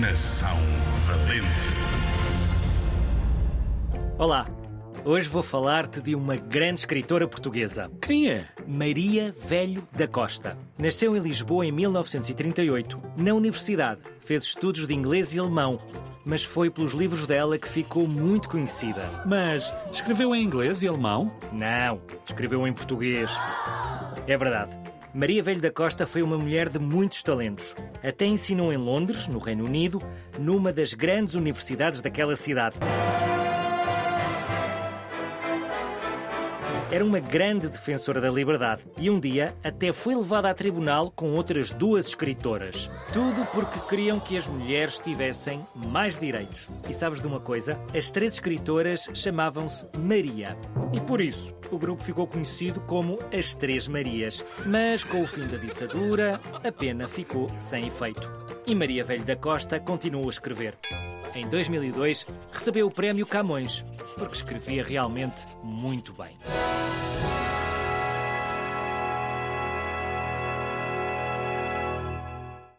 Geração Valente. Olá, hoje vou falar-te de uma grande escritora portuguesa, Quem é? Maria Velho da Costa. Nasceu em Lisboa em 1938. Na universidade, fez estudos de inglês e alemão, mas foi pelos livros dela que ficou muito conhecida. Mas escreveu em inglês e alemão? Não, escreveu em português. É verdade. Maria Velho da Costa foi uma mulher de muitos talentos. Até ensinou em Londres, no Reino Unido, numa das grandes universidades daquela cidade. Era uma grande defensora da liberdade e um dia até foi levada a tribunal com outras duas escritoras. Tudo porque queriam que as mulheres tivessem mais direitos. E sabes de uma coisa? As três escritoras chamavam-se Maria. E por isso, o grupo ficou conhecido como as Três Marias. Mas com o fim da ditadura, a pena ficou sem efeito. E Maria Velho da Costa continuou a escrever. Em 2002, recebeu o prémio Camões, porque escrevia realmente muito bem.